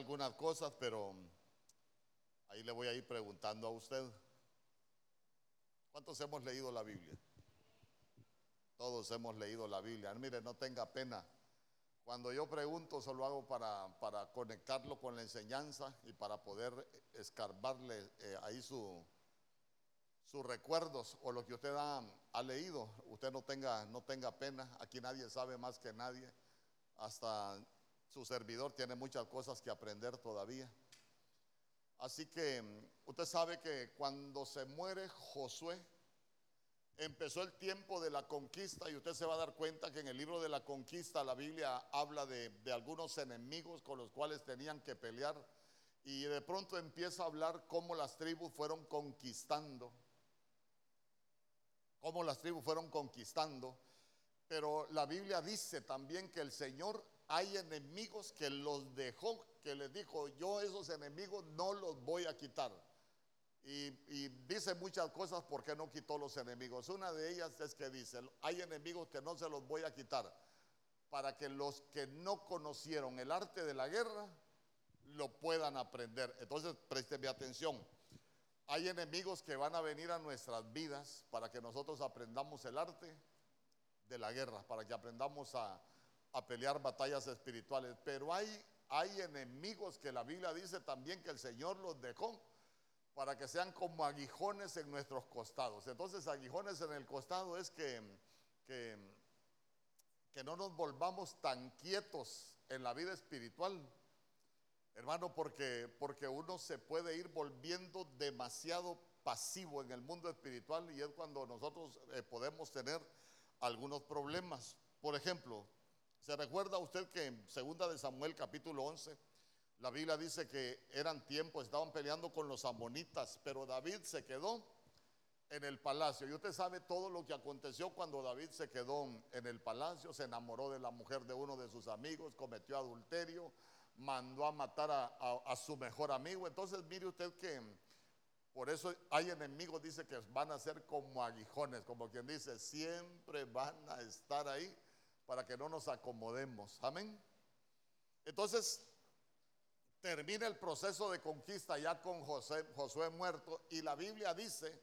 algunas cosas, pero ahí le voy a ir preguntando a usted. ¿Cuántos hemos leído la Biblia? Todos hemos leído la Biblia. Mire, no tenga pena. Cuando yo pregunto, solo hago para, para conectarlo con la enseñanza y para poder escarbarle eh, ahí su, sus recuerdos o lo que usted ha, ha, leído. Usted no tenga, no tenga pena. Aquí nadie sabe más que nadie. Hasta su servidor tiene muchas cosas que aprender todavía. Así que usted sabe que cuando se muere Josué, empezó el tiempo de la conquista y usted se va a dar cuenta que en el libro de la conquista la Biblia habla de, algunos enemigos con los cuales tenían que pelear y de pronto empieza a hablar cómo las tribus fueron conquistando, cómo las tribus fueron conquistando, pero la Biblia dice también que el Señor hay enemigos que los dejó, que les dijo, yo esos enemigos no los voy a quitar. Y, dice muchas cosas por qué no quitó los enemigos. Una de ellas es que dice, hay enemigos que no se los voy a quitar para que los que no conocieron el arte de la guerra lo puedan aprender. Entonces, présteme atención. Hay enemigos que van a venir a nuestras vidas para que nosotros aprendamos el arte de la guerra, para que aprendamos a, a pelear batallas espirituales. Pero hay, hay enemigos que la Biblia dice también que el Señor los dejó para que sean como aguijones en nuestros costados. Entonces, aguijones en el costado es que, que, no nos volvamos tan quietos en la vida espiritual, hermano, porque, porque uno se puede ir volviendo demasiado pasivo en el mundo espiritual y es cuando nosotros eh, podemos tener algunos problemas. Por ejemplo, ¿se recuerda usted que en segunda de Samuel capítulo 11 la Biblia dice que eran tiempos, estaban peleando con los amonitas, pero David se quedó en el palacio. Y usted sabe todo lo que aconteció cuando David se quedó en el palacio, se enamoró de la mujer de uno de sus amigos, cometió adulterio, mandó a matar a, su mejor amigo. Entonces mire usted que por eso hay enemigos, dice que van a ser como aguijones, como quien dice, siempre van a estar ahí para que no nos acomodemos. Amén. Entonces, termina el proceso de conquista ya con José, Josué muerto y la Biblia dice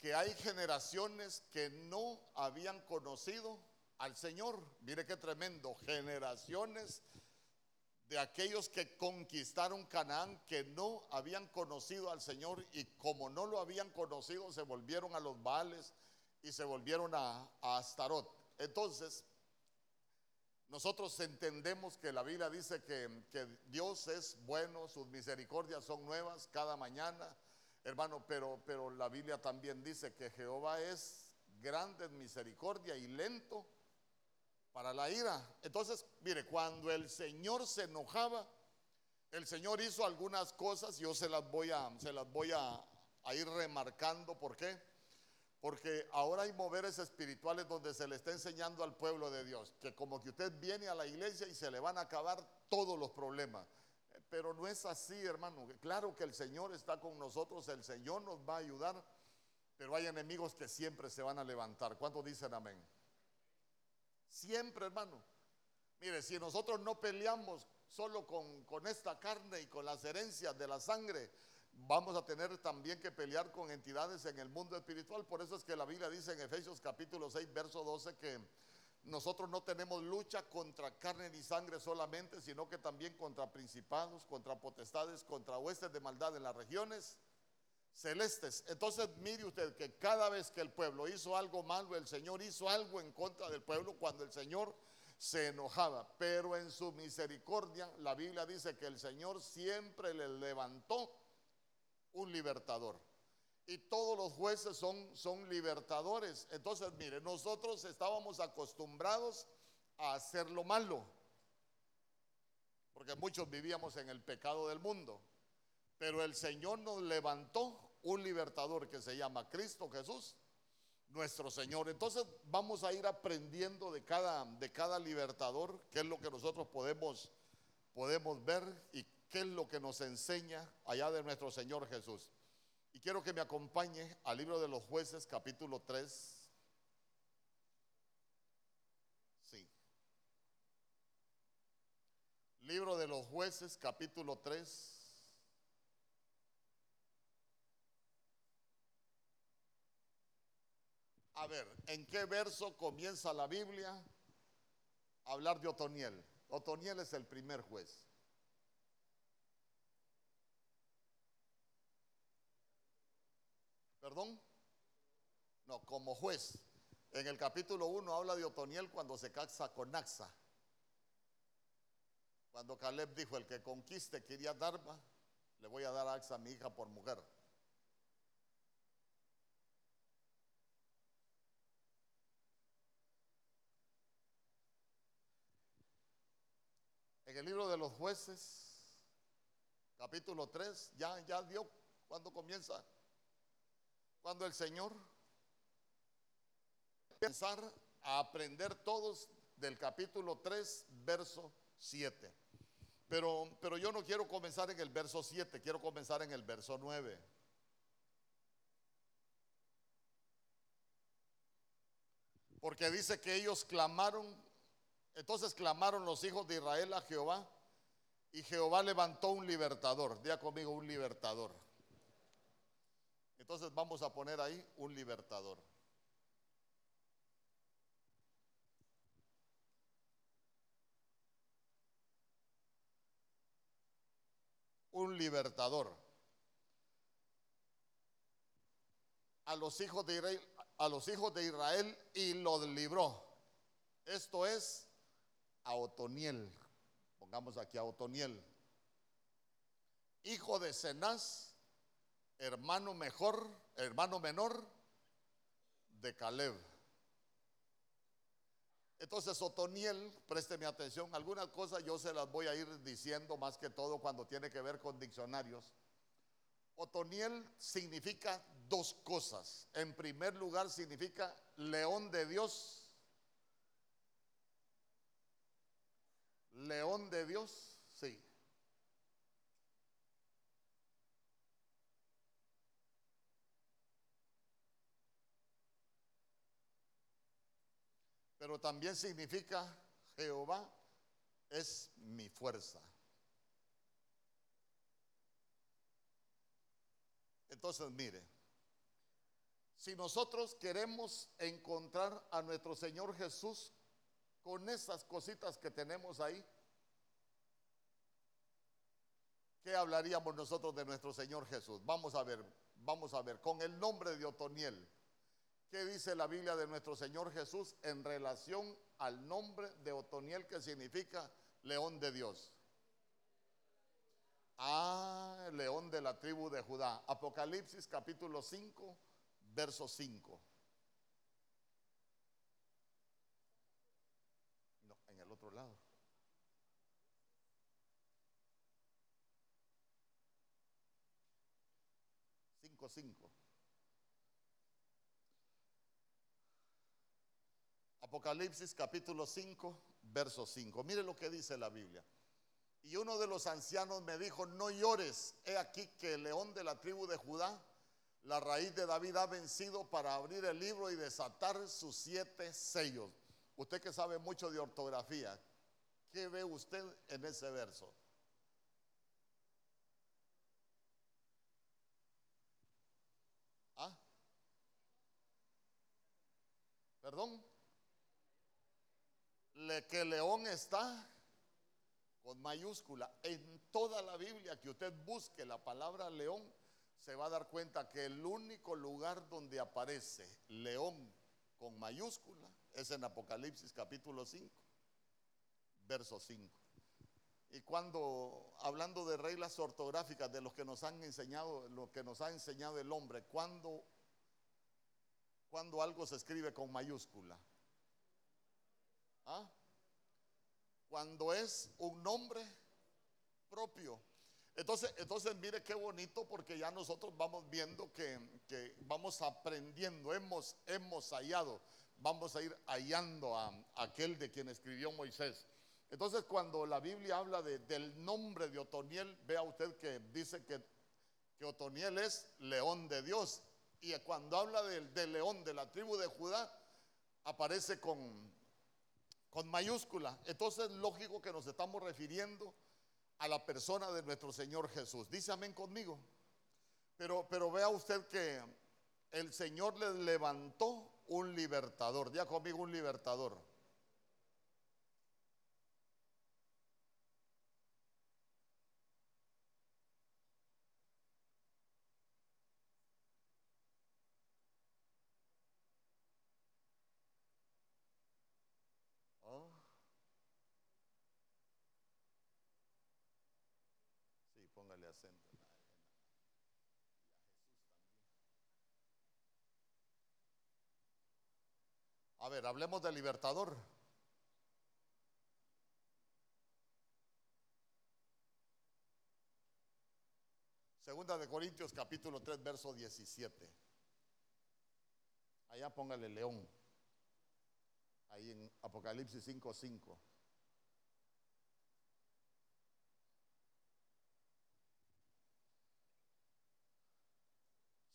que hay generaciones que no habían conocido al Señor. Mire qué tremendo, generaciones de aquellos que conquistaron Canaán que no habían conocido al Señor y como no lo habían conocido se volvieron a los Baales y se volvieron a, a Astarot. Entonces, nosotros entendemos que la Biblia dice que, Dios es bueno, sus misericordias son nuevas cada mañana, hermano, pero, pero la Biblia también dice que Jehová es grande en misericordia y lento para la ira. Entonces, mire, cuando el Señor se enojaba, el Señor hizo algunas cosas, yo se las voy a, se las voy a, a ir remarcando, ¿por qué? Porque ahora hay moveres espirituales donde se le está enseñando al pueblo de Dios que como que usted viene a la iglesia y se le van a acabar todos los problemas. Pero no es así, hermano. Claro que el Señor está con nosotros, el Señor nos va a ayudar, pero hay enemigos que siempre se van a levantar. ¿Cuántos dicen amén? Siempre, hermano. Mire, si nosotros no peleamos solo con, con esta carne y con las herencias de la sangre, vamos a tener también que pelear con entidades en el mundo espiritual. Por eso es que la Biblia dice en Efesios capítulo 6, verso 12 que nosotros no tenemos lucha contra carne ni sangre solamente, sino que también contra principados, contra potestades, contra huestes de maldad en las regiones celestes. Entonces mire usted que cada vez que el pueblo hizo algo malo, el Señor hizo algo en contra del pueblo cuando el Señor se enojaba. Pero en su misericordia, la Biblia dice que el Señor siempre le levantó un libertador. Y todos los jueces son, son libertadores. Entonces, mire, nosotros estábamos acostumbrados a hacer lo malo, porque muchos vivíamos en el pecado del mundo. Pero el Señor nos levantó un libertador que se llama Cristo Jesús, nuestro Señor. Entonces vamos a ir aprendiendo de cada, de cada libertador, qué es lo que nosotros podemos, podemos ver y qué es lo que nos enseña allá de nuestro Señor Jesús. Y quiero que me acompañe al libro de los jueces capítulo 3. Sí. Libro de los jueces, capítulo 3. A ver, ¿en qué verso comienza la Biblia a hablar de Otoniel? Otoniel es el primer juez. ¿Perdón? No, como juez. En el capítulo 1 habla de Otoniel cuando se casa con Axa. Cuando Caleb dijo, el que conquiste quería Darba, le voy a dar a Axa mi hija por mujer. En el libro de los jueces, capítulo 3, ya, ya dio cuando comienza, cuando el Señor empezar a aprender todos del capítulo 3, verso 7. Pero, pero yo no quiero comenzar en el verso 7, quiero comenzar en el verso 9. Porque dice que ellos clamaron entonces clamaron los hijos de Israel a Jehová y Jehová levantó un libertador. Día conmigo un libertador. Entonces vamos a poner ahí un libertador. Un libertador. A los hijos de Israel, y los libró. Esto es a Otoniel. Pongamos aquí a Otoniel. Hijo de Cenaz, hermano mejor, hermano menor de Caleb. Entonces, Otoniel, présteme atención, algunas cosas yo se las voy a ir diciendo más que todo cuando tiene que ver con diccionarios. Otoniel significa dos cosas. En primer lugar, significa león de Dios León de Dios, sí. Pero también significa Jehová es mi fuerza. Entonces, mire, si nosotros queremos encontrar a nuestro Señor Jesús con esas cositas que tenemos ahí, ¿qué hablaríamos nosotros de nuestro Señor Jesús? Vamos a ver, vamos a ver, con el nombre de Otoniel, ¿qué dice la Biblia de nuestro Señor Jesús en relación al nombre de Otoniel que significa león de Dios? Ah, león de la tribu de Judá. Apocalipsis capítulo 5, verso 5. otro lado. Cinco, cinco. Apocalipsis capítulo 5, verso 5. Mire lo que dice la Biblia. Y uno de los ancianos me dijo, no llores, he aquí que el león de la tribu de Judá, la raíz de David, ha vencido para abrir el libro y desatar sus siete sellos. Usted que sabe mucho de ortografía, ¿qué ve usted en ese verso? ¿Ah? ¿Perdón? Le, que león está con mayúscula. En toda la Biblia que usted busque la palabra león, se va a dar cuenta que el único lugar donde aparece león con mayúscula es en Apocalipsis capítulo 5, verso 5. Y cuando, hablando de reglas ortográficas, de los que nos han enseñado, lo que nos ha enseñado el hombre, cuando, cuando algo se escribe con mayúscula. ¿Ah? Cuando es un nombre propio. Entonces, entonces mire qué bonito porque ya nosotros vamos viendo que, que vamos aprendiendo, hemos, hemos hallado vamos a ir hallando a, aquel de quien escribió Moisés. Entonces, cuando la Biblia habla del nombre de Otoniel, vea usted que dice que, que Otoniel es león de Dios. Y cuando habla del, león de la tribu de Judá, aparece con, con mayúscula. Entonces, lógico que nos estamos refiriendo a la persona de nuestro Señor Jesús. Dice amén conmigo. Pero, pero vea usted que el Señor le levantó un libertador. Diga conmigo un libertador. Acento. A ver, hablemos del libertador. Segunda de Corintios capítulo 3, verso 17. Allá póngale león. Ahí en Apocalipsis 5, 5.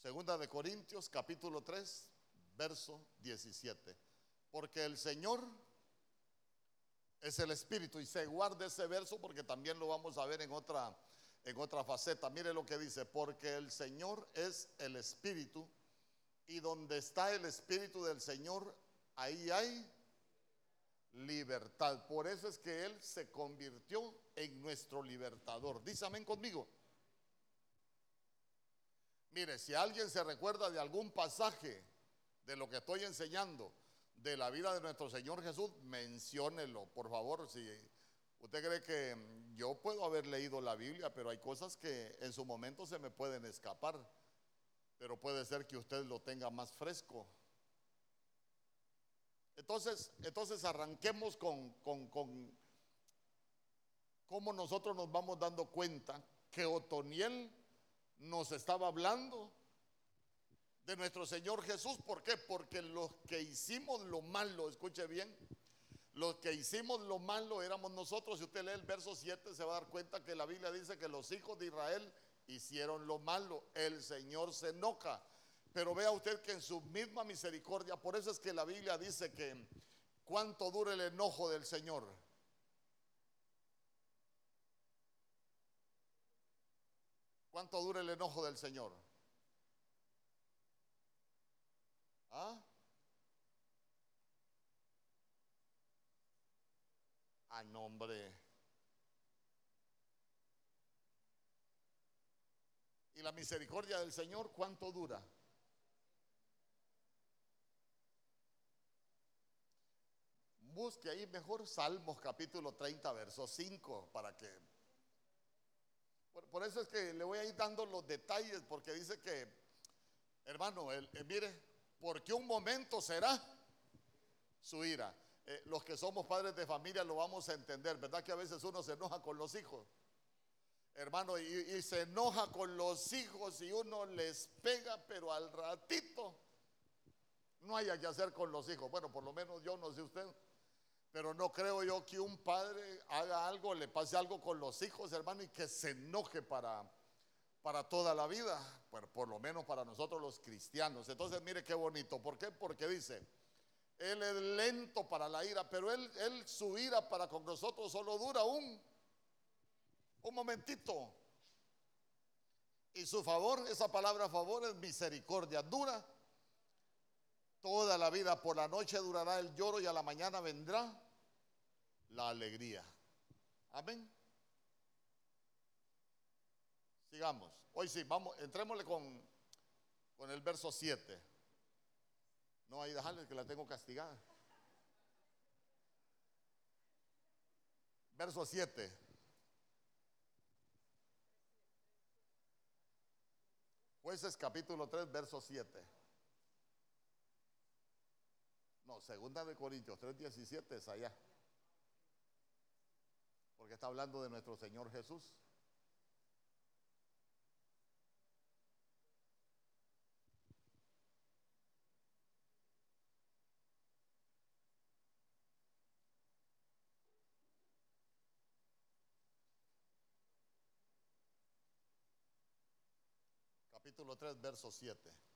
Segunda de Corintios capítulo 3, verso 17 porque el Señor es el Espíritu y se guarda ese verso porque también lo vamos a ver en otra, en otra faceta. Mire lo que dice, porque el Señor es el Espíritu y donde está el Espíritu del Señor, ahí hay libertad. Por eso es que Él se convirtió en nuestro libertador. Dice amén conmigo. Mire, si alguien se recuerda de algún pasaje de lo que estoy enseñando, de la vida de nuestro Señor Jesús, menciónelo, por favor. Si usted cree que yo puedo haber leído la Biblia, pero hay cosas que en su momento se me pueden escapar, pero puede ser que usted lo tenga más fresco. Entonces, entonces arranquemos con, con, con cómo nosotros nos vamos dando cuenta que Otoniel nos estaba hablando de nuestro Señor Jesús. ¿Por qué? Porque los que hicimos lo malo, escuche bien, los que hicimos lo malo éramos nosotros. Si usted lee el verso 7 se va a dar cuenta que la Biblia dice que los hijos de Israel hicieron lo malo. El Señor se enoja. Pero vea usted que en su misma misericordia, por eso es que la Biblia dice que cuánto dura el enojo del Señor. ¿Cuánto dura el enojo del Señor? ¿Ah? A nombre. ¿Y la misericordia del Señor cuánto dura? Busque ahí mejor Salmos capítulo 30, verso 5, para que... Por, eso es que le voy a ir dando los detalles, porque dice que, hermano, el, mire, porque un momento será su ira. Eh, los que somos padres de familia lo vamos a entender, ¿verdad? Que a veces uno se enoja con los hijos, hermano, y, y se enoja con los hijos y uno les pega, pero al ratito no haya que hacer con los hijos. Bueno, por lo menos yo no sé usted, pero no creo yo que un padre haga algo, le pase algo con los hijos, hermano, y que se enoje para para toda la vida, por lo menos para nosotros los cristianos. Entonces, mire qué bonito. ¿Por qué? Porque dice, Él es lento para la ira, pero Él, él su ira para con nosotros solo dura un, un momentito. Y su favor, esa palabra favor es misericordia, dura toda la vida. Por la noche durará el lloro y a la mañana vendrá la alegría. Amén. Sigamos. Hoy sí, vamos, entrémosle con, con el verso 7. No, ahí dejarle que la tengo castigada. Verso 7. Jueces capítulo 3, verso 7. Segunda de Corintios 3, 17 es allá. Porque está hablando de nuestro Señor Jesús. capítulo 3, verso 7.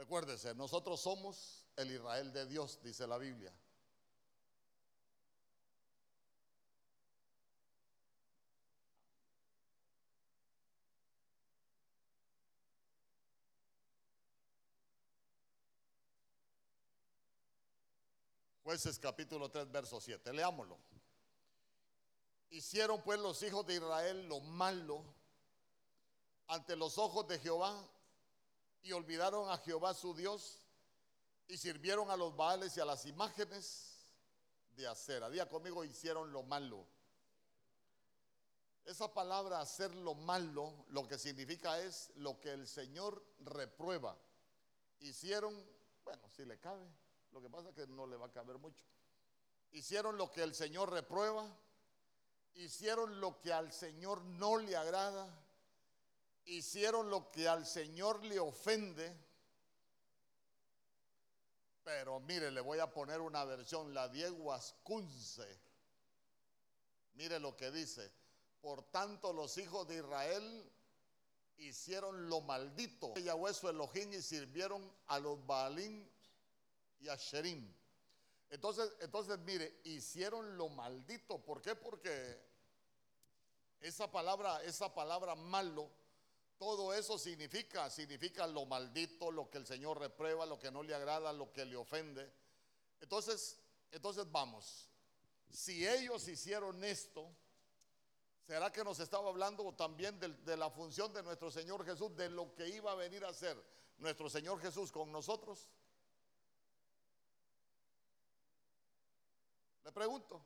Recuérdese, nosotros somos el Israel de Dios, dice la Biblia. Jueces capítulo 3, verso 7. Leámoslo. Hicieron pues los hijos de Israel lo malo ante los ojos de Jehová y olvidaron a Jehová su Dios y sirvieron a los baales y a las imágenes de acera. Día conmigo, hicieron lo malo. Esa palabra hacer lo malo, lo que significa es lo que el Señor reprueba. Hicieron, bueno, si le cabe, lo que pasa es que no le va a caber mucho. Hicieron lo que el Señor reprueba, hicieron lo que al Señor no le agrada, hicieron lo que al Señor le ofende. Pero mire, le voy a poner una versión, la Diego Ascunce. Mire lo que dice. Por tanto, los hijos de Israel hicieron lo maldito. Yahweh su Elohim y sirvieron a los Baalín y a Sherim. Entonces, entonces, mire, hicieron lo maldito. ¿Por qué? Porque esa palabra, esa palabra malo, todo eso significa, significa lo maldito, lo que el Señor reprueba, lo que no le agrada, lo que le ofende. Entonces, entonces vamos. Si ellos hicieron esto, ¿será que nos estaba hablando también de, de la función de nuestro Señor Jesús, de lo que iba a venir a hacer nuestro Señor Jesús con nosotros? Le pregunto,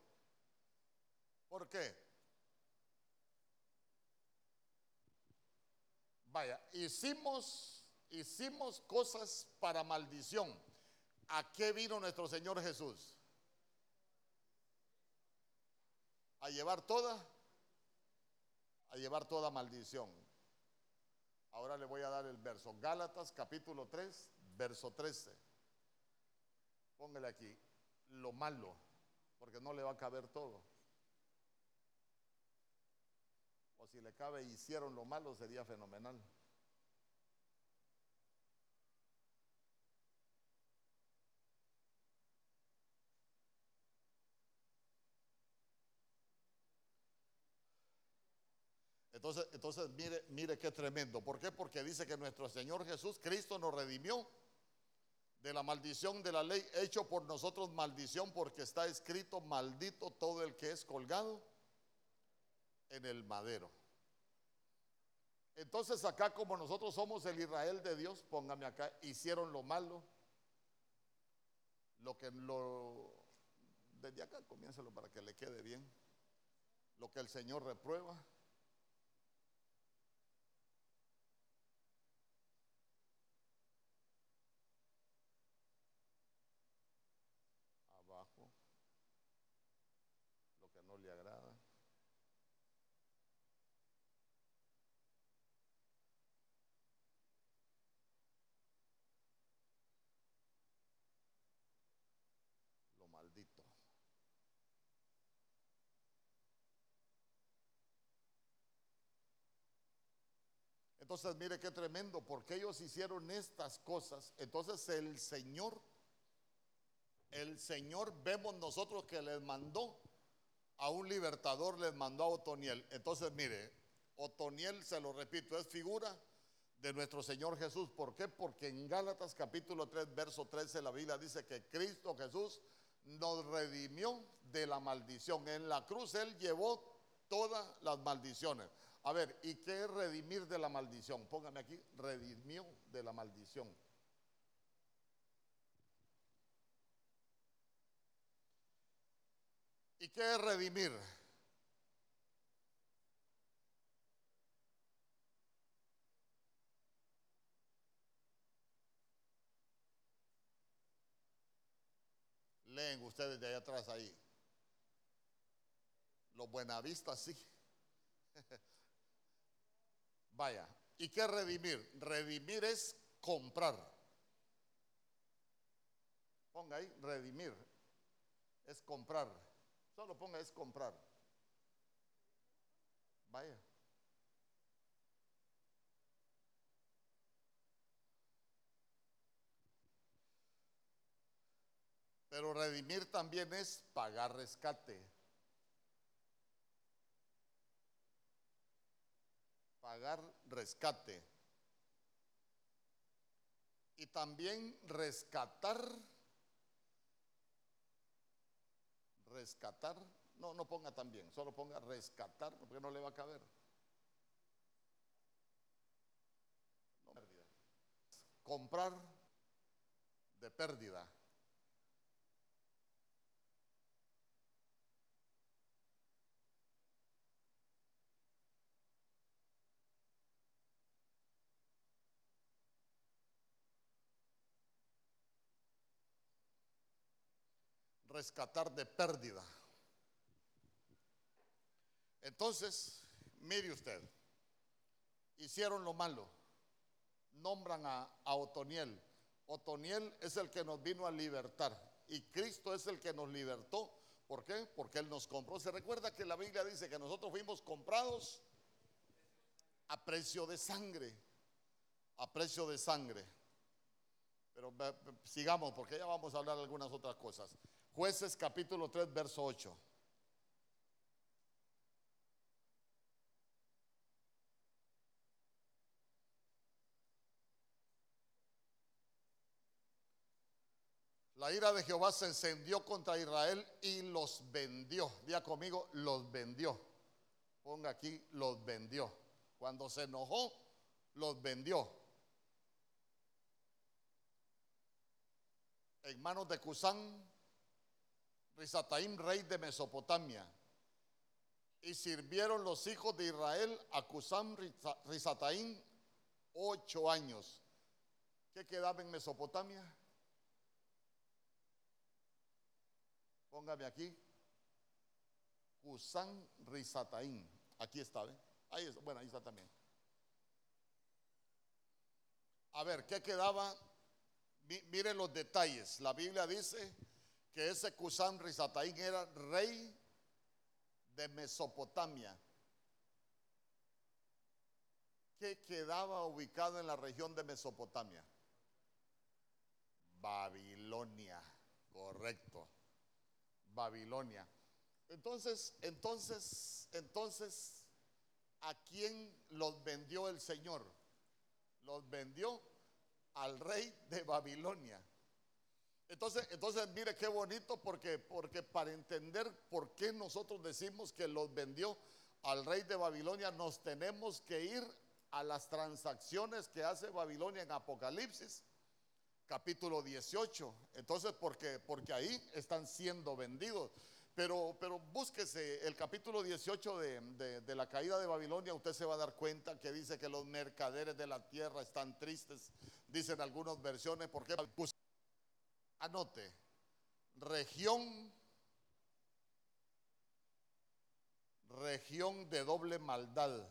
¿por qué? Vaya, hicimos, hicimos cosas para maldición. ¿A qué vino nuestro Señor Jesús? A llevar toda, a llevar toda maldición. Ahora le voy a dar el verso. Gálatas capítulo 3, verso 13. Póngale aquí, lo malo porque no le va a caber todo. Si le cabe hicieron lo malo, sería fenomenal. Entonces, entonces mire, mire qué tremendo. ¿Por qué? Porque dice que nuestro Señor Jesús, Cristo nos redimió de la maldición de la ley, hecho por nosotros maldición, porque está escrito, maldito todo el que es colgado en el madero. Entonces acá como nosotros somos el Israel de Dios, póngame acá, hicieron lo malo, lo que lo... Desde acá comiénselo para que le quede bien. Lo que el Señor reprueba, le agrada. Lo maldito. Entonces, mire qué tremendo, porque ellos hicieron estas cosas. Entonces el Señor, el Señor vemos nosotros que les mandó a un libertador les mandó a Otoniel. Entonces, mire, Otoniel, se lo repito, es figura de nuestro Señor Jesús. ¿Por qué? Porque en Gálatas capítulo 3, verso 13, la Biblia dice que Cristo Jesús nos redimió de la maldición. En la cruz Él llevó todas las maldiciones. A ver, ¿y qué es redimir de la maldición? Póngame aquí, redimió de la maldición. ¿Y qué es redimir? Leen ustedes de allá atrás ahí. Los buenavistas sí. Vaya, ¿y qué redimir? Redimir es comprar. Ponga ahí, redimir es comprar. Solo ponga es comprar. Vaya. Pero redimir también es pagar rescate. Pagar rescate. Y también rescatar rescatar, no, no ponga también, solo ponga rescatar, porque no le va a caber. Comprar de pérdida. Rescatar de pérdida. Entonces, mire usted, hicieron lo malo, nombran a, Otoniel. Otoniel es el que nos vino a libertar y Cristo es el que nos libertó. ¿Por qué? Porque Él nos compró. Se recuerda que la Biblia dice que nosotros fuimos comprados a precio de sangre, a precio de sangre. Pero sigamos porque ya vamos a hablar algunas otras cosas. Jueces capítulo 3, verso 8. La ira de Jehová se encendió contra Israel y los vendió. Día conmigo, los vendió. Ponga aquí, los vendió. Cuando se enojó, los vendió. En manos de Cusán, Risataim, rey de Mesopotamia. Y sirvieron los hijos de Israel a Cusán Risataim ocho años. ¿Qué quedaba en Mesopotamia? Póngame aquí. Cusán Risataim. Aquí está, ¿ve? Ahí está, bueno, ahí está también. A ver, ¿qué quedaba? Miren los detalles. La Biblia dice que ese Cusán Rizataín era rey de Mesopotamia, que quedaba ubicado en la región de Mesopotamia. Babilonia, correcto. Babilonia. Entonces, entonces, entonces, ¿a quién los vendió el Señor? Los vendió al rey de Babilonia. Entonces, entonces mire qué bonito porque, porque para entender por qué nosotros decimos que los vendió al rey de Babilonia, nos tenemos que ir a las transacciones que hace Babilonia en Apocalipsis, capítulo 18. Entonces, porque, porque ahí están siendo vendidos. Pero, pero búsquese el capítulo 18 de, de, la caída de Babilonia, usted se va a dar cuenta que dice que los mercaderes de la tierra están tristes, dicen algunas versiones, porque Anote, región, región de doble maldad.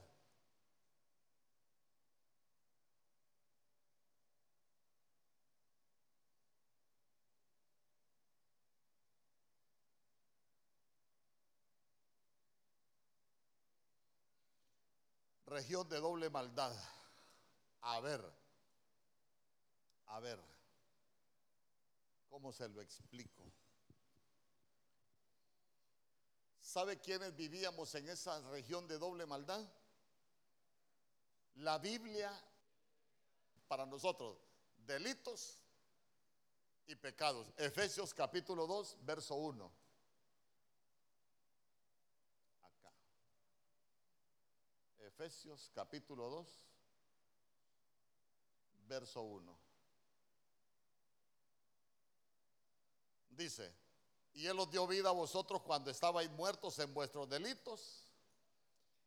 Región de doble maldad. A ver, a ver. ¿Cómo se lo explico? ¿Sabe quiénes vivíamos en esa región de doble maldad? La Biblia, para nosotros, delitos y pecados. Efesios capítulo 2, verso 1. Acá. Efesios capítulo 2, verso 1. Dice, y Él os dio vida a vosotros cuando estabais muertos en vuestros delitos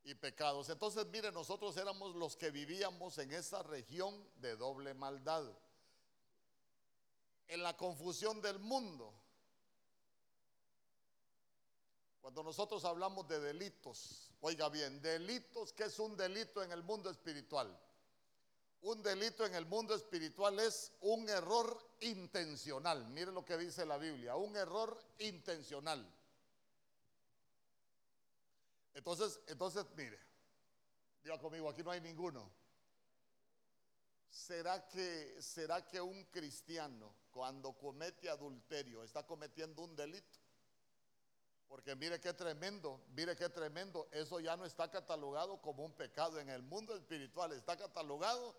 y pecados. Entonces, mire, nosotros éramos los que vivíamos en esa región de doble maldad, en la confusión del mundo. Cuando nosotros hablamos de delitos, oiga bien, delitos, ¿qué es un delito en el mundo espiritual? Un delito en el mundo espiritual es un error intencional. Mire lo que dice la Biblia, un error intencional. Entonces, entonces, mire, diga conmigo, aquí no hay ninguno. ¿Será que, ¿Será que un cristiano cuando comete adulterio está cometiendo un delito? Porque mire qué tremendo, mire qué tremendo, eso ya no está catalogado como un pecado en el mundo espiritual, está catalogado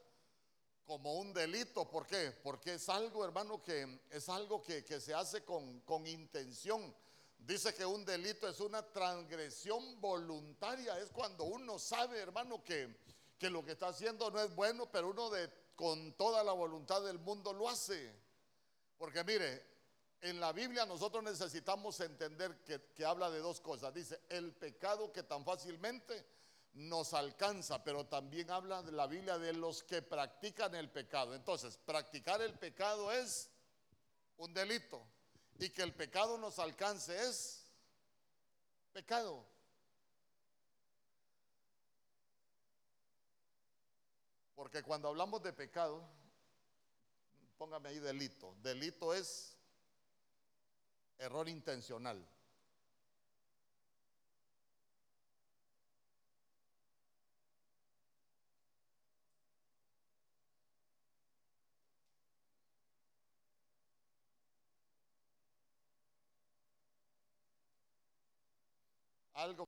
como un delito. ¿Por qué? Porque es algo, hermano, que es algo que, se hace con, con intención Dice que un delito es una transgresión voluntaria. Es cuando uno sabe, hermano, que, que lo que está haciendo no es bueno, pero uno de, con toda la voluntad del mundo lo hace. Porque mire, en la Biblia nosotros necesitamos entender que, que habla de dos cosas. Dice, el pecado que tan fácilmente nos alcanza, pero también habla de la Biblia de los que practican el pecado. Entonces, practicar el pecado es un delito y que el pecado nos alcance es pecado. Porque cuando hablamos de pecado, póngame ahí delito. Delito es error intencional. Algo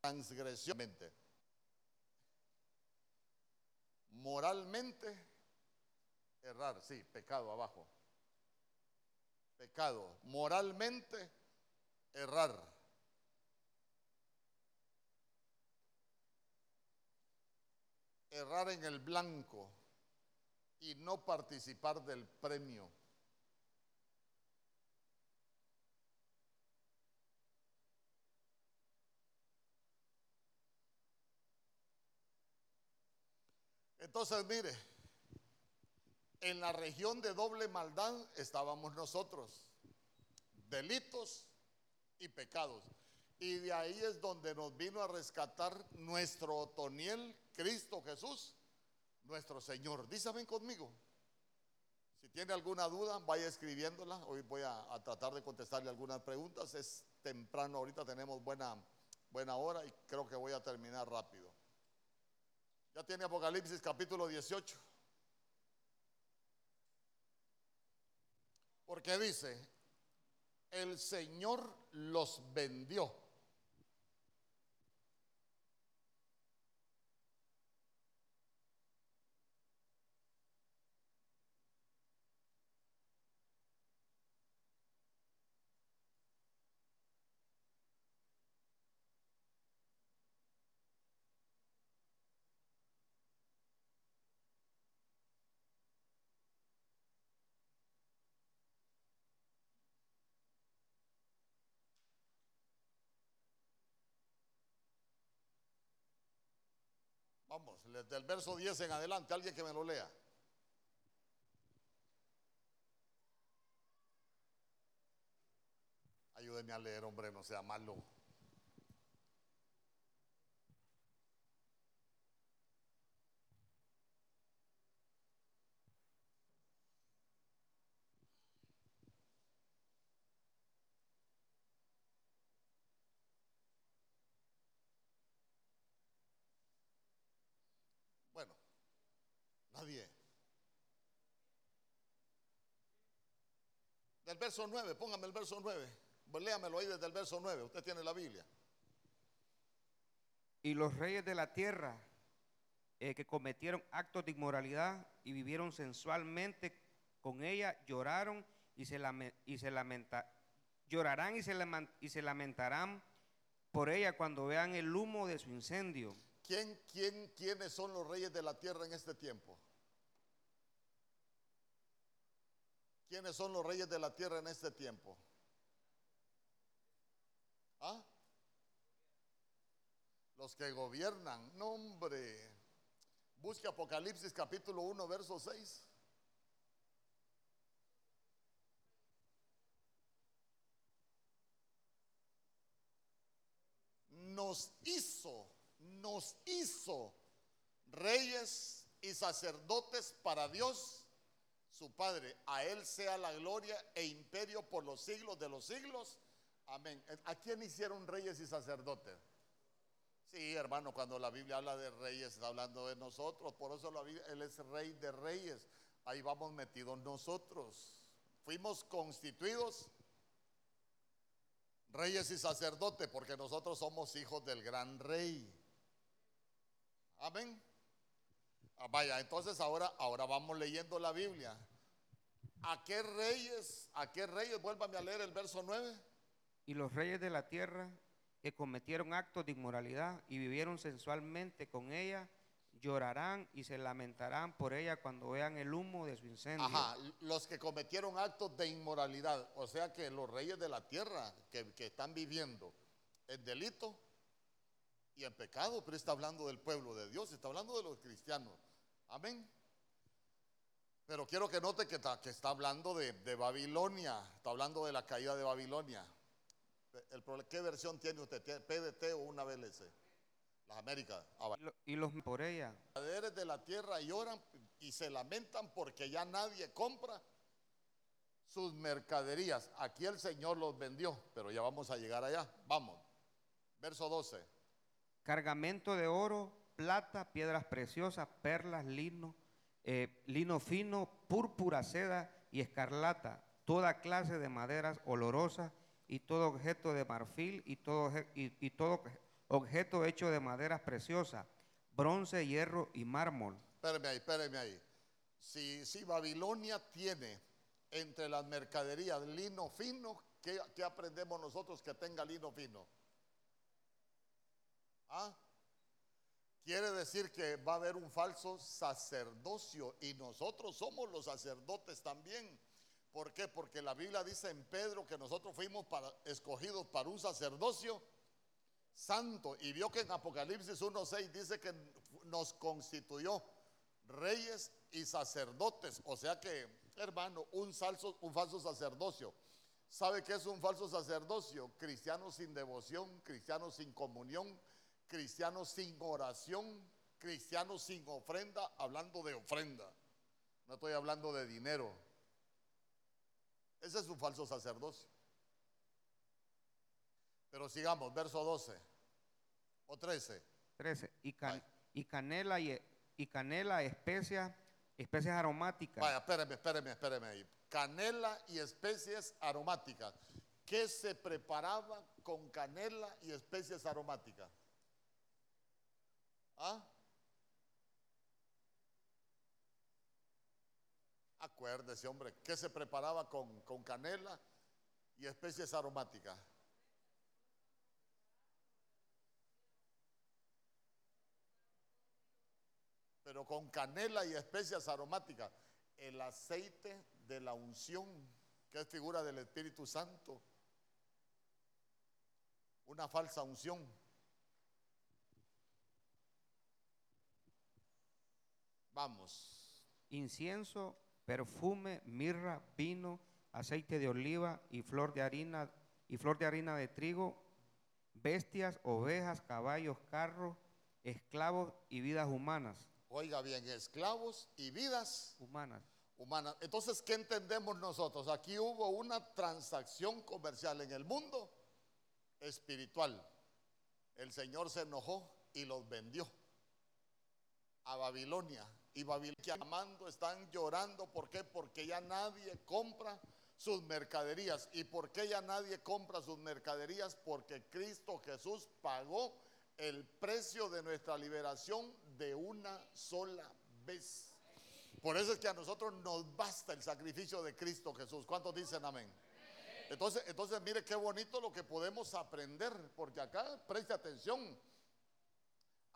transgresivamente. Moralmente, errar, sí, pecado abajo. Pecado. Moralmente, errar. Errar en el blanco y no participar del premio. Entonces, mire, en la región de doble maldad estábamos nosotros, delitos y pecados. Y de ahí es donde nos vino a rescatar nuestro Otoniel, Cristo Jesús, nuestro Señor. Dísame conmigo. Si tiene alguna duda, vaya escribiéndola. Hoy voy a, a, tratar de contestarle algunas preguntas. Es temprano, ahorita tenemos buena, buena hora y creo que voy a terminar rápido. Ya tiene Apocalipsis capítulo 18. Porque dice, el Señor los vendió Vamos, desde el verso 10 en adelante, alguien que me lo lea. Ayúdenme a leer, hombre, no sea malo. Bueno, nadie. Del verso 9, póngame el verso 9. Pues léamelo ahí desde el verso 9. Usted tiene la Biblia. Y los reyes de la tierra eh, que cometieron actos de inmoralidad y vivieron sensualmente con ella lloraron y se, lame, y se lamenta, llorarán y se, lament, y se lamentarán por ella cuando vean el humo de su incendio. ¿Quién, quién, ¿Quiénes son los reyes de la tierra en este tiempo? ¿Quiénes son los reyes de la tierra en este tiempo? ¿Ah? Los que gobiernan. No, hombre. Busque Apocalipsis capítulo 1, verso 6. Nos hizo nos hizo reyes y sacerdotes para Dios, su Padre. A Él sea la gloria e imperio por los siglos de los siglos. Amén. ¿A quién hicieron reyes y sacerdotes? Sí, hermano, cuando la Biblia habla de reyes, está hablando de nosotros. Por eso la Biblia, Él es rey de reyes. Ahí vamos metidos nosotros. Fuimos constituidos reyes y sacerdotes porque nosotros somos hijos del gran rey. Amén. Ah, vaya, entonces ahora, ahora vamos leyendo la Biblia. ¿A qué reyes, a qué reyes, vuélvame a leer el verso 9? Y los reyes de la tierra que cometieron actos de inmoralidad y vivieron sensualmente con ella, llorarán y se lamentarán por ella cuando vean el humo de su incendio. Ajá, los que cometieron actos de inmoralidad, o sea que los reyes de la tierra que, que están viviendo en delito y en pecado, pero está hablando del pueblo de Dios, está hablando de los cristianos. Amén. Pero quiero que note que está, que está hablando de, de Babilonia, está hablando de la caída de Babilonia. El ¿Qué versión tiene usted? ¿Tiene ¿PDT o una VLC? Las Américas. Ah, Y lo- Y los por ella. mercaderes de la tierra lloran y se lamentan porque ya nadie compra sus mercaderías. Aquí el Señor los vendió, pero ya vamos a llegar allá. Vamos. Verso 12. Cargamento de oro, plata, piedras preciosas, perlas, lino, eh, lino fino, púrpura, seda y escarlata, toda clase de maderas olorosas y todo objeto de marfil y todo, objeto hecho de maderas preciosas, bronce, hierro y mármol. Espéreme ahí, espéreme ahí. Si, si Babilonia tiene entre las mercaderías lino fino, ¿qué, qué aprendemos nosotros que tenga lino fino? ¿Ah? Quiere decir que va a haber un falso sacerdocio y nosotros somos los sacerdotes también. ¿Por qué? Porque la Biblia dice en Pedro que nosotros fuimos escogidos para un sacerdocio santo y vio que en Apocalipsis 1.6 dice que nos constituyó reyes y sacerdotes. O sea que, hermano, un falso, un falso sacerdocio. ¿Sabe qué es un falso sacerdocio? Cristianos sin devoción, cristianos sin comunión, cristianos sin oración, cristianos sin ofrenda, hablando de ofrenda. No estoy hablando de dinero. Ese es un falso sacerdocio. Pero sigamos, verso 12 o 13. 13. Y, can- y canela y, y canela, especias, especias aromáticas. Vaya, espéreme, espéreme, espéreme ahí. Canela y especies aromáticas. ¿Qué se preparaba con canela y especies aromáticas? ¿Ah? Acuérdese, hombre, ¿qué se preparaba con, con canela y especies aromáticas? pero con canela y especias aromáticas. El aceite de la unción, que es figura del Espíritu Santo. Una falsa unción. Vamos. incienso, perfume, mirra, vino, aceite de oliva y flor de harina y flor de harina de trigo, bestias, ovejas, caballos, carros, esclavos y vidas humanas, Oiga bien, esclavos y vidas humanas. humanas. Entonces, ¿qué entendemos nosotros? Aquí hubo una transacción comercial en el mundo espiritual. El Señor se enojó y los vendió a Babilonia. Y Babilonia llamando, están llorando. ¿Por qué? Porque ya nadie compra sus mercaderías. ¿Y por qué ya nadie compra sus mercaderías? Porque Cristo Jesús pagó el precio de nuestra liberación de una sola vez. Por eso es que a nosotros nos basta el sacrificio de Cristo Jesús. ¿Cuántos dicen amén? Entonces, entonces mire qué bonito lo que podemos aprender, porque acá preste atención.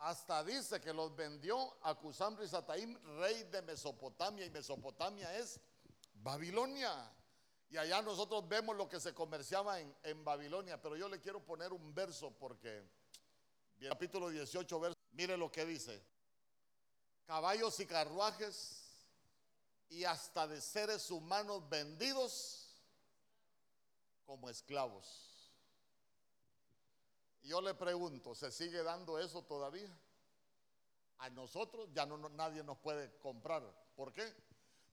Hasta dice que los vendió a Cusam Sataim, rey de Mesopotamia, y Mesopotamia es Babilonia. Y allá nosotros vemos lo que se comerciaba en, en Babilonia, pero yo le quiero poner un verso porque, capítulo 18, verso, mire lo que dice. Caballos y carruajes y hasta de seres humanos vendidos como esclavos. Yo le pregunto, ¿se sigue dando eso todavía? A nosotros ya no, nadie nos puede comprar. ¿Por qué?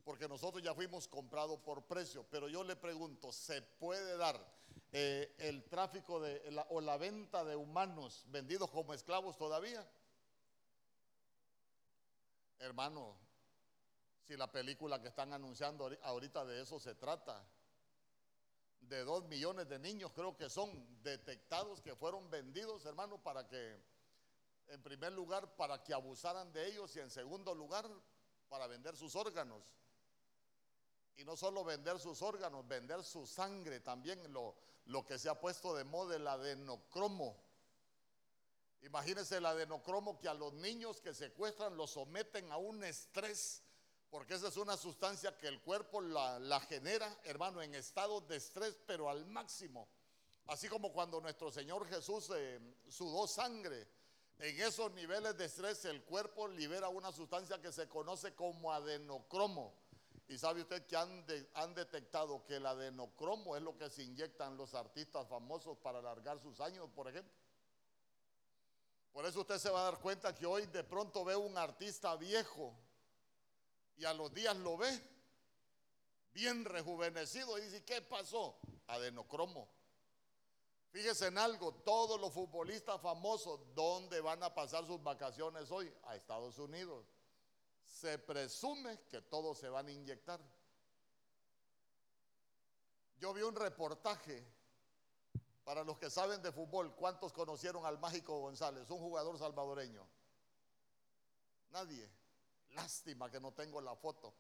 Porque nosotros ya fuimos comprados por precio. Pero yo le pregunto, ¿se puede dar eh, el tráfico de, o la venta de humanos vendidos como esclavos todavía? Hermano, si la película que están anunciando ahori- ahorita de eso se trata, de dos millones de niños creo que son detectados que fueron vendidos, hermano, para que, en primer lugar, para que abusaran de ellos y en segundo lugar, para vender sus órganos. Y no solo vender sus órganos, vender su sangre también, lo, lo que se ha puesto de moda, el adenocromo. Imagínense el adenocromo que a los niños que secuestran los someten a un estrés, porque esa es una sustancia que el cuerpo la, genera, hermano, en estado de estrés, pero al máximo. Así como cuando nuestro Señor Jesús eh, sudó sangre, en esos niveles de estrés el cuerpo libera una sustancia que se conoce como adenocromo. Y sabe usted que han, han, detectado que el adenocromo es lo que se inyectan los artistas famosos para alargar sus años, por ejemplo. Por eso usted se va a dar cuenta que hoy de pronto ve un artista viejo y a los días lo ve bien rejuvenecido y dice, ¿qué pasó? Adenocromo. Fíjese en algo, todos los futbolistas famosos, ¿dónde van a pasar sus vacaciones hoy? A Estados Unidos. Se presume que todos se van a inyectar. Yo vi un reportaje para los que saben de fútbol, ¿cuántos conocieron al Mágico González, un jugador salvadoreño? Nadie. Lástima que no tengo la foto.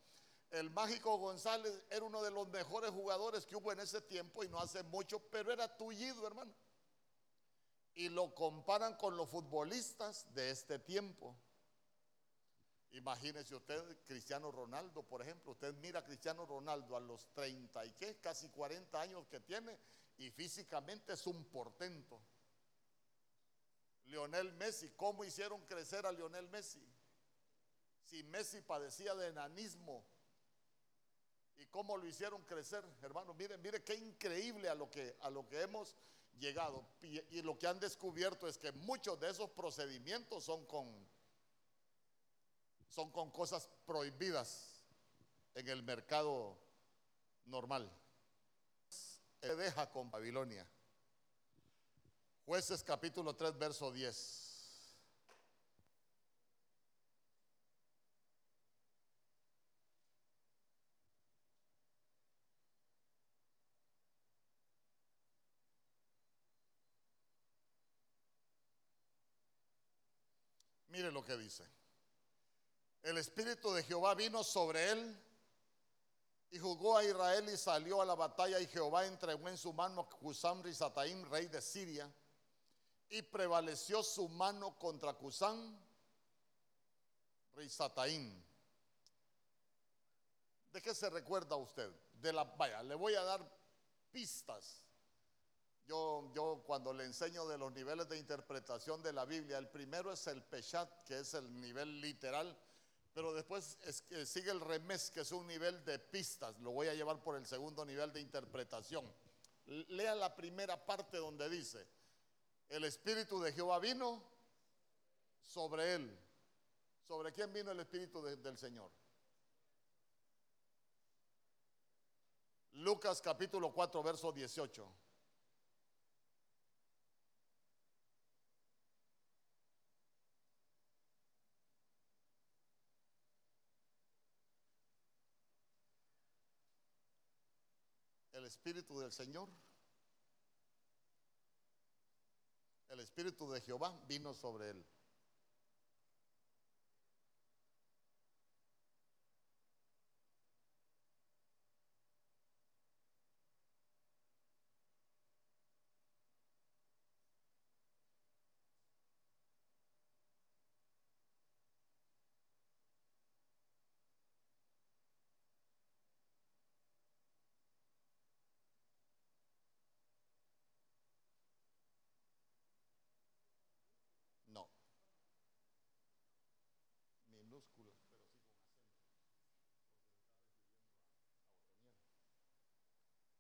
El Mágico González era uno de los mejores jugadores que hubo en ese tiempo y no hace mucho, pero era tullido, hermano. Y lo comparan con los futbolistas de este tiempo. Imagínese usted Cristiano Ronaldo, por ejemplo. Usted mira a Cristiano Ronaldo a los 30 y qué, casi 40 años que tiene y físicamente es un portento. Lionel Messi, ¿cómo hicieron crecer a Lionel Messi? Si Messi padecía de enanismo, y cómo lo hicieron crecer, hermano. Mire, mire qué increíble a lo que, a lo que hemos llegado. Y, y, lo que han descubierto es que muchos de esos procedimientos son con, son con cosas prohibidas en el mercado normal. Se deja con Babilonia. Jueces capítulo 3, verso 10. Mire lo que dice. El Espíritu de Jehová vino sobre él y jugó a Israel y salió a la batalla y Jehová entregó en su mano Cusán Rizataim, rey de Siria, y prevaleció su mano contra Cusán Rizataim. ¿De qué se recuerda usted? De la vaya, le voy a dar pistas yo, cuando le enseño de los niveles de interpretación de la Biblia, el primero es el Peshat, que es el nivel literal, pero después sigue el Remes, que es un nivel de pistas. Lo voy a llevar por el segundo nivel de interpretación. Lea la primera parte donde dice, el Espíritu de Jehová vino sobre él. ¿Sobre quién vino el Espíritu del Señor? Lucas capítulo 4, verso 18. Espíritu del Señor, el Espíritu de Jehová vino sobre él.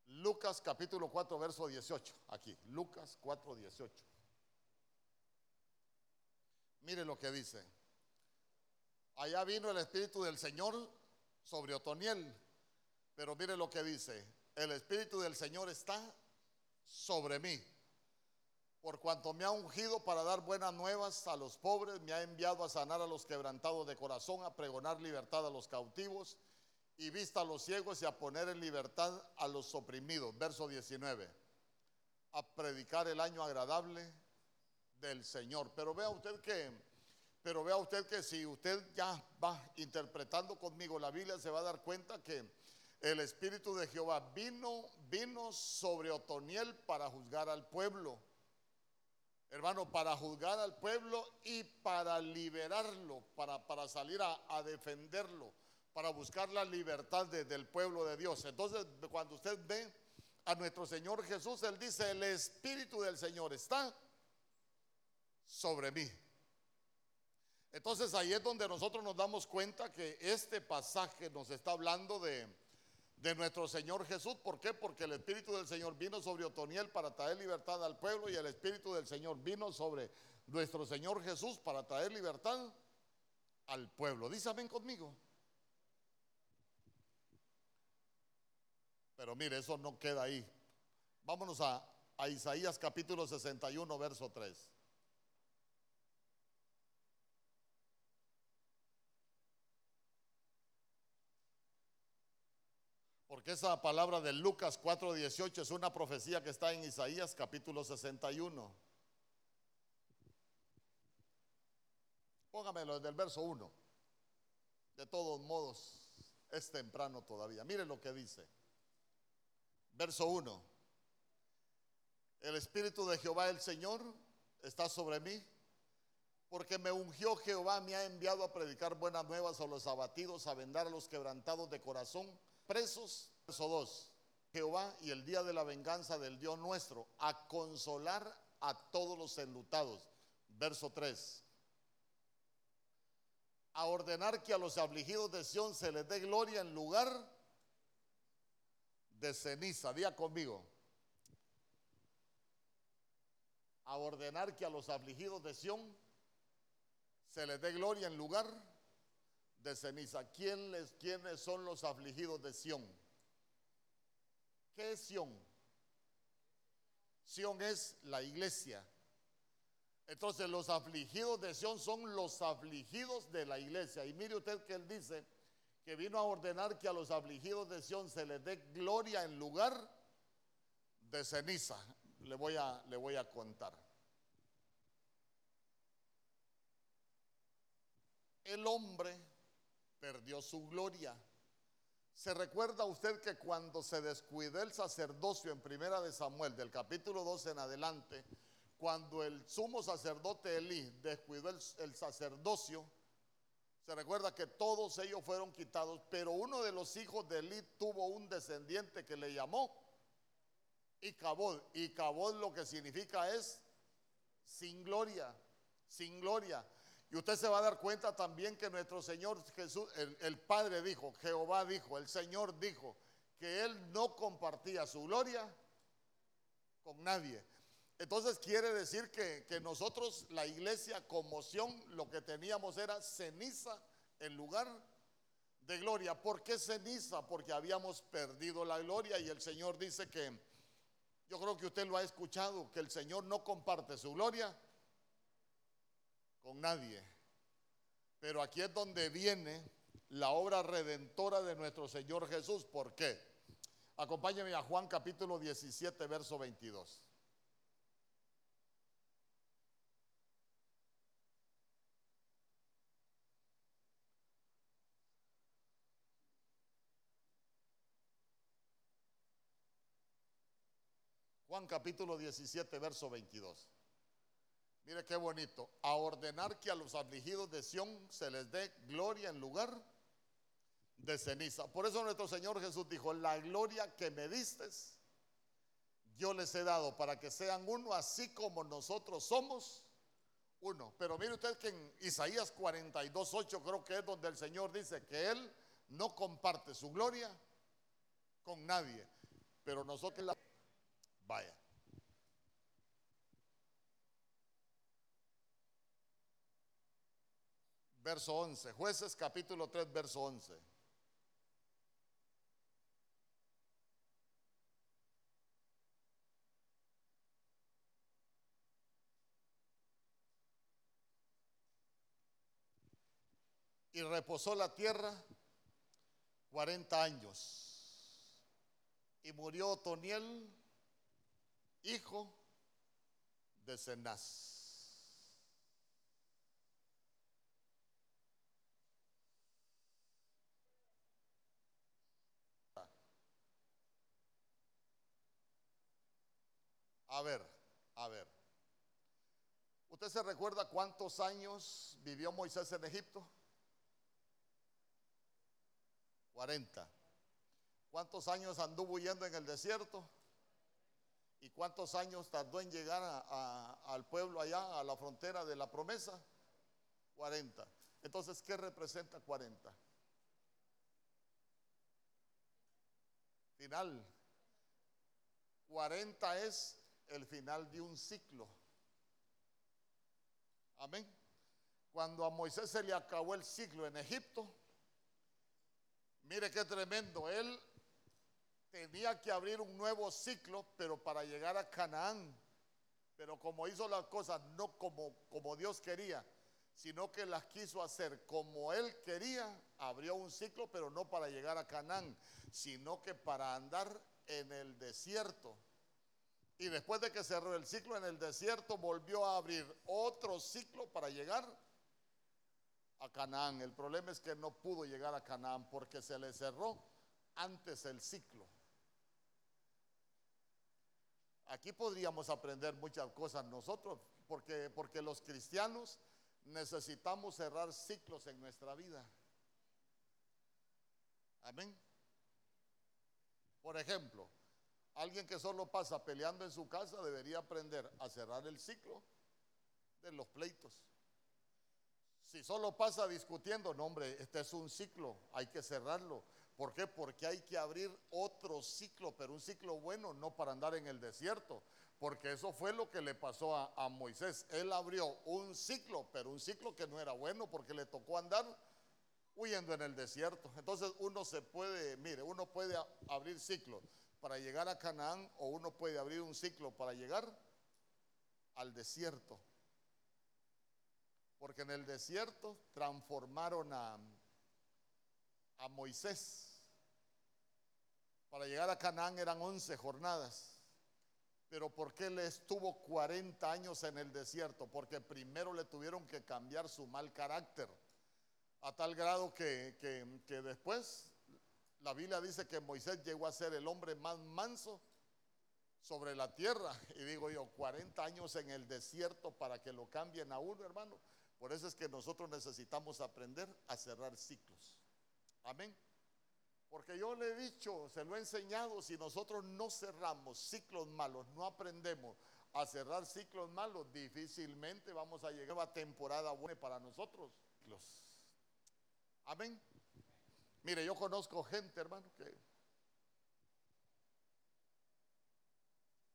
Lucas capítulo 4, verso 18. Aquí, Lucas 4, 18. Mire lo que dice. Allá vino el Espíritu del Señor sobre Otoniel. Pero mire lo que dice. El Espíritu del Señor está sobre mí. Por cuanto me ha ungido para dar buenas nuevas a los pobres, me ha enviado a sanar a los quebrantados de corazón, a pregonar libertad a los cautivos y vista a los ciegos y a poner en libertad a los oprimidos. Verso 19. A predicar el año agradable del Señor. Pero vea usted que, pero vea usted que si usted ya va interpretando conmigo la Biblia, se va a dar cuenta que el Espíritu de Jehová vino, vino sobre Otoniel para juzgar al pueblo. Hermano, para juzgar al pueblo y para liberarlo, para, para salir a, defenderlo, para buscar la libertad de- del pueblo de Dios. Entonces, cuando usted ve a nuestro Señor Jesús, Él dice, el Espíritu del Señor está sobre mí. Entonces ahí es donde nosotros nos damos cuenta que este pasaje nos está hablando de, de nuestro Señor Jesús. ¿Por qué? Porque el Espíritu del Señor vino sobre Otoniel para traer libertad al pueblo y el Espíritu del Señor vino sobre nuestro Señor Jesús para traer libertad al pueblo. Dice conmigo. Pero mire, eso no queda ahí. Vámonos a, a Isaías capítulo 61, verso 3. Porque esa palabra de Lucas 4:18 es una profecía que está en Isaías capítulo 61. Póngamelo desde el verso 1. De todos modos, es temprano todavía. Mire lo que dice. Verso 1. El Espíritu de Jehová el Señor está sobre mí, porque me ungió Jehová, me ha enviado a predicar buenas nuevas a los abatidos, a vendar a los quebrantados de corazón, presos. Verso 2. Jehová y el día de la venganza del Dios nuestro, a consolar a todos los enlutados. Verso 3. A ordenar que a los afligidos de Sión se les dé gloria en lugar de ceniza. Día conmigo. A ordenar que a los afligidos de Sión se les dé gloria en lugar de ceniza. ¿Quién ¿Quiénes son los afligidos de Sión? ¿Qué es Sión? Sión es la iglesia. Entonces los afligidos de Sión son los afligidos de la iglesia. Y mire usted que él dice que vino a ordenar que a los afligidos de Sión se les dé gloria en lugar de ceniza. Le voy a, le voy a contar. El hombre perdió su gloria. ¿Se recuerda usted que cuando se descuidó el sacerdocio en Primera de Samuel, del capítulo 12 en adelante, cuando el sumo sacerdote Elí descuidó el, sacerdocio, se recuerda que todos ellos fueron quitados, pero uno de los hijos de Elí tuvo un descendiente que le llamó Icabod. Icabod lo que significa es sin gloria, sin gloria. Y usted se va a dar cuenta también que nuestro Señor Jesús, el, Padre dijo, Jehová dijo, el Señor dijo, que Él no compartía su gloria con nadie. Entonces quiere decir que, que nosotros, la iglesia, conmoción, lo que teníamos era ceniza en lugar de gloria. ¿Por qué ceniza? Porque habíamos perdido la gloria y el Señor dice que, yo creo que usted lo ha escuchado, que el Señor no comparte su gloria con nadie. Pero aquí es donde viene la obra redentora de nuestro Señor Jesús. ¿Por qué? Acompáñeme a Juan capítulo 17, verso 22. Juan capítulo 17, verso 22. Mire qué bonito. A ordenar que a los afligidos de Sión se les dé gloria en lugar de ceniza. Por eso nuestro Señor Jesús dijo, la gloria que me distes, yo les he dado para que sean uno, así como nosotros somos uno. Pero mire usted que en Isaías 42, 8 creo que es donde el Señor dice que Él no comparte su gloria con nadie. Pero nosotros la... Vaya. Verso 11. Jueces capítulo 3, verso 11. Y reposó la tierra 40 años. Y murió Otoniel, hijo de Cenaz. A ver, a ver. ¿Usted se recuerda cuántos años vivió Moisés en Egipto? 40. ¿Cuántos años anduvo huyendo en el desierto? ¿Y cuántos años tardó en llegar al pueblo allá, a la frontera de la promesa? 40. Entonces, ¿qué representa 40? Final. 40 es el final de un ciclo. Amén. Cuando a Moisés se le acabó el ciclo en Egipto, mire qué tremendo, él tenía que abrir un nuevo ciclo, pero para llegar a Canaán. Pero como hizo las cosas no como, como Dios quería, sino que las quiso hacer como él quería, abrió un ciclo, pero no para llegar a Canaán, sino que para andar en el desierto. Y después de que cerró el ciclo en el desierto, volvió a abrir otro ciclo para llegar a Canaán. El problema es que no pudo llegar a Canaán porque se le cerró antes el ciclo. Aquí podríamos aprender muchas cosas nosotros, porque, porque los cristianos necesitamos cerrar ciclos en nuestra vida. Amén. Por ejemplo, alguien que solo pasa peleando en su casa debería aprender a cerrar el ciclo de los pleitos. Si solo pasa discutiendo, no hombre, este es un ciclo, hay que cerrarlo. ¿Por qué? Porque hay que abrir otro ciclo, pero un ciclo bueno, no para andar en el desierto. Porque eso fue lo que le pasó a, a, Moisés. Él abrió un ciclo, pero un ciclo que no era bueno porque le tocó andar huyendo en el desierto. Entonces uno se puede, mire, uno puede abrir ciclos para llegar a Canaán o uno puede abrir un ciclo para llegar al desierto. Porque en el desierto transformaron a, a Moisés. Para llegar a Canaán eran 11 jornadas. Pero ¿por qué le estuvo 40 años en el desierto? Porque primero le tuvieron que cambiar su mal carácter. A tal grado que, que, después la Biblia dice que Moisés llegó a ser el hombre más manso sobre la tierra. Y digo yo, 40 años en el desierto para que lo cambien a uno, hermano. Por eso es que nosotros necesitamos aprender a cerrar ciclos. Amén. Porque yo le he dicho, se lo he enseñado, si nosotros no cerramos ciclos malos, no aprendemos a cerrar ciclos malos, difícilmente vamos a llegar a una temporada buena para nosotros. Amén. Mire, yo conozco gente, hermano, que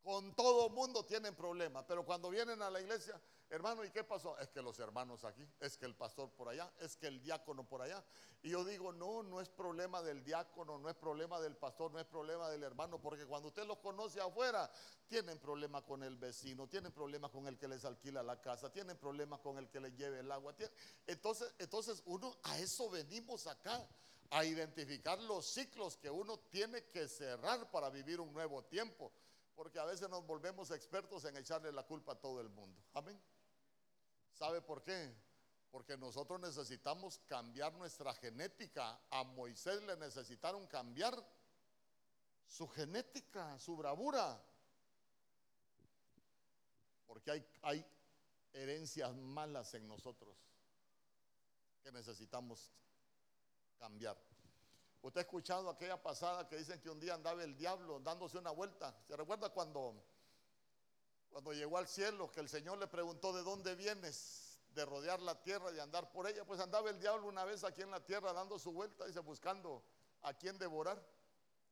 con todo mundo tienen problemas, pero cuando vienen a la iglesia, hermano, ¿y qué pasó? Es que los hermanos aquí, es que el pastor por allá, es que el diácono por allá. Y yo digo, no, no es problema del diácono, no es problema del pastor, no es problema del hermano, porque cuando usted los conoce afuera, tienen problemas con el vecino, tienen problemas con el que les alquila la casa, tienen problemas con el que les lleve el agua. Entonces, entonces uno, a eso venimos acá a identificar los ciclos que uno tiene que cerrar para vivir un nuevo tiempo. Porque a veces nos volvemos expertos en echarle la culpa a todo el mundo. Amén. ¿Sabe por qué? Porque nosotros necesitamos cambiar nuestra genética. A Moisés le necesitaron cambiar su genética, su bravura. Porque hay, herencias malas en nosotros que necesitamos cambiar. Usted ha escuchado aquella pasada que dicen que un día andaba el diablo dándose una vuelta. ¿Se recuerda cuando, cuando llegó al cielo que el Señor le preguntó de dónde vienes? De rodear la tierra, y andar por ella. Pues andaba el diablo una vez aquí en la tierra dando su vuelta, dice, buscando a quién devorar.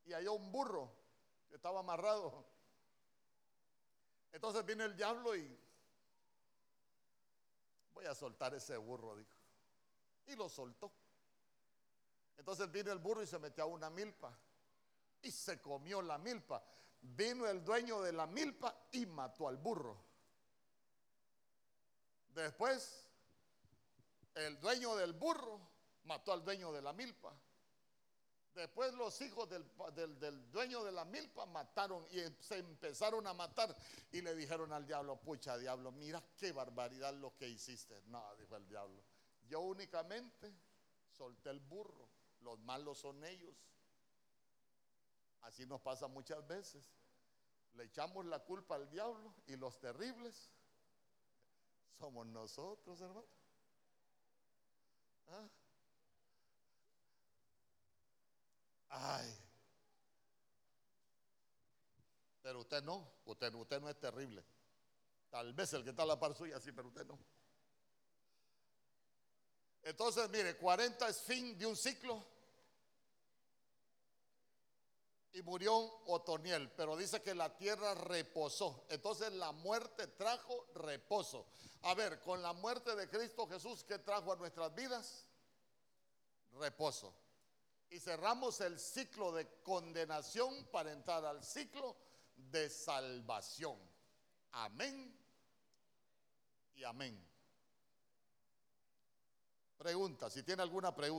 Y halló un burro que estaba amarrado. Entonces viene el diablo y voy a soltar ese burro, dijo. Y lo soltó. Entonces vino el burro y se metió a una milpa y se comió la milpa. Vino el dueño de la milpa y mató al burro. Después, el dueño del burro mató al dueño de la milpa. Después los hijos del, dueño de la milpa mataron y se empezaron a matar y le dijeron al diablo, pucha diablo, mira qué barbaridad lo que hiciste. No, dijo el diablo, yo únicamente solté el burro los malos son ellos. Así nos pasa muchas veces. le echamos la culpa al diablo y los terribles somos nosotros, hermano. ¿Ah? Ay. Pero usted no, usted, usted no es terrible. Tal vez el que está a la par suya sí, pero usted no. Entonces, mire, 40 es fin de un ciclo. Y murió Otoniel, pero dice que la tierra reposó. Entonces la muerte trajo reposo. A ver, con la muerte de Cristo Jesús, ¿qué trajo a nuestras vidas? Reposo. Y cerramos el ciclo de condenación para entrar al ciclo de salvación. Amén y amén. Pregunta, si tiene alguna pregunta.